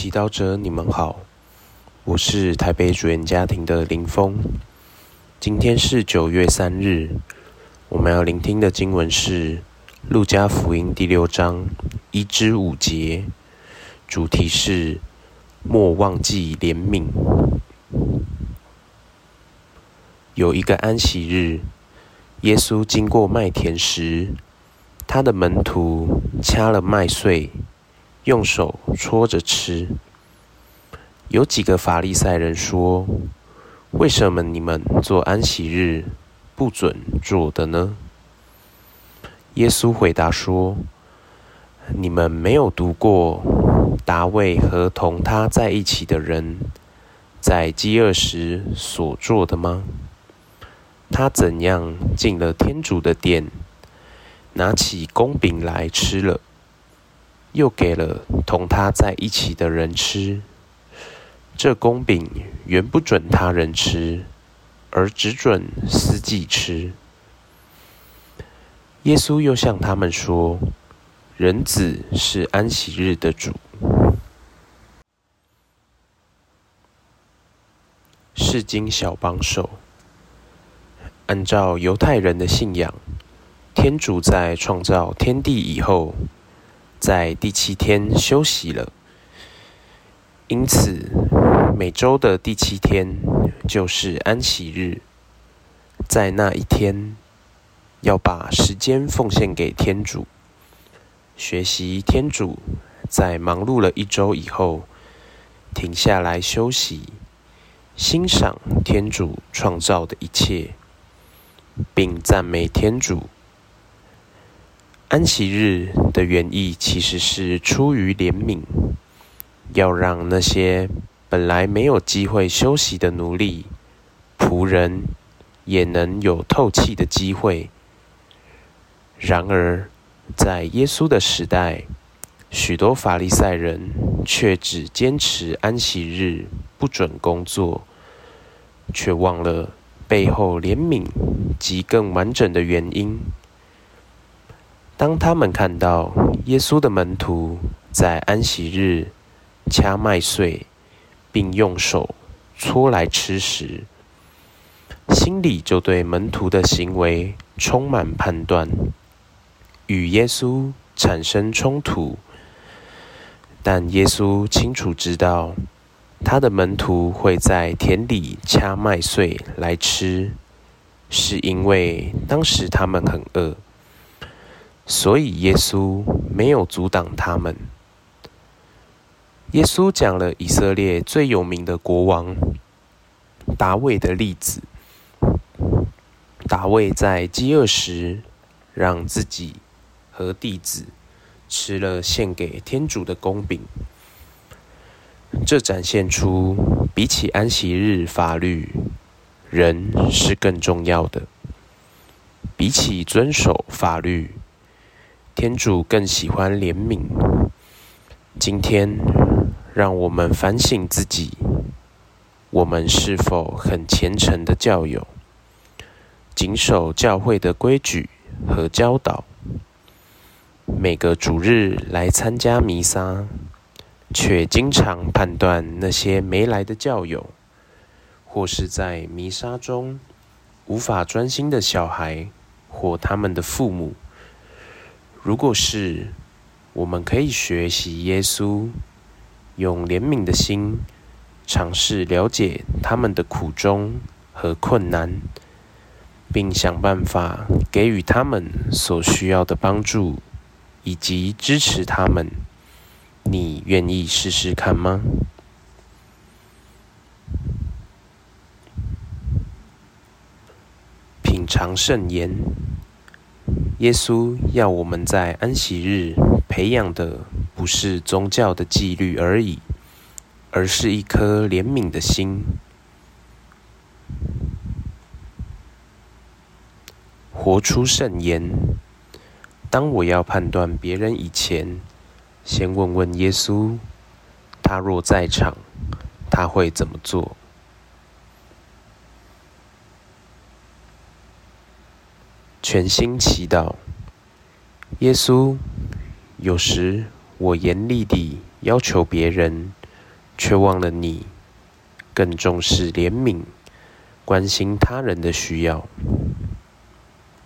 祈祷者，你们好，我是台北主演家庭的林峰。今天是九月三日，我们要聆听的经文是《路加福音》第六章一至五节，主题是莫忘记怜悯。有一个安息日，耶稣经过麦田时，他的门徒掐了麦穗。用手搓着吃。有几个法利赛人说：“为什么你们做安息日不准做的呢？”耶稣回答说：“你们没有读过达卫和同他在一起的人在饥饿时所做的吗？他怎样进了天主的殿，拿起公饼来吃了。”又给了同他在一起的人吃。这公饼原不准他人吃，而只准司祭吃。耶稣又向他们说：“人子是安息日的主。”世经小帮手。按照犹太人的信仰，天主在创造天地以后。在第七天休息了，因此每周的第七天就是安息日。在那一天，要把时间奉献给天主，学习天主在忙碌了一周以后停下来休息，欣赏天主创造的一切，并赞美天主。安息日的原意其实是出于怜悯，要让那些本来没有机会休息的奴隶、仆人也能有透气的机会。然而，在耶稣的时代，许多法利赛人却只坚持安息日不准工作，却忘了背后怜悯及更完整的原因。当他们看到耶稣的门徒在安息日掐麦穗，并用手搓来吃时，心里就对门徒的行为充满判断，与耶稣产生冲突。但耶稣清楚知道，他的门徒会在田里掐麦穗来吃，是因为当时他们很饿。所以耶稣没有阻挡他们。耶稣讲了以色列最有名的国王达卫的例子。达卫在饥饿时，让自己和弟子吃了献给天主的公饼。这展现出，比起安息日法律，人是更重要的。比起遵守法律。天主更喜欢怜悯。今天，让我们反省自己：我们是否很虔诚的教友，谨守教会的规矩和教导？每个主日来参加弥撒，却经常判断那些没来的教友，或是在弥撒中无法专心的小孩或他们的父母。如果是，我们可以学习耶稣，用怜悯的心，尝试了解他们的苦衷和困难，并想办法给予他们所需要的帮助，以及支持他们。你愿意试试看吗？品尝圣言。耶稣要我们在安息日培养的不是宗教的纪律而已，而是一颗怜悯的心。活出圣言。当我要判断别人以前，先问问耶稣：他若在场，他会怎么做？全心祈祷，耶稣。有时我严厉地要求别人却忘了你更重视怜悯，关心他人的需要。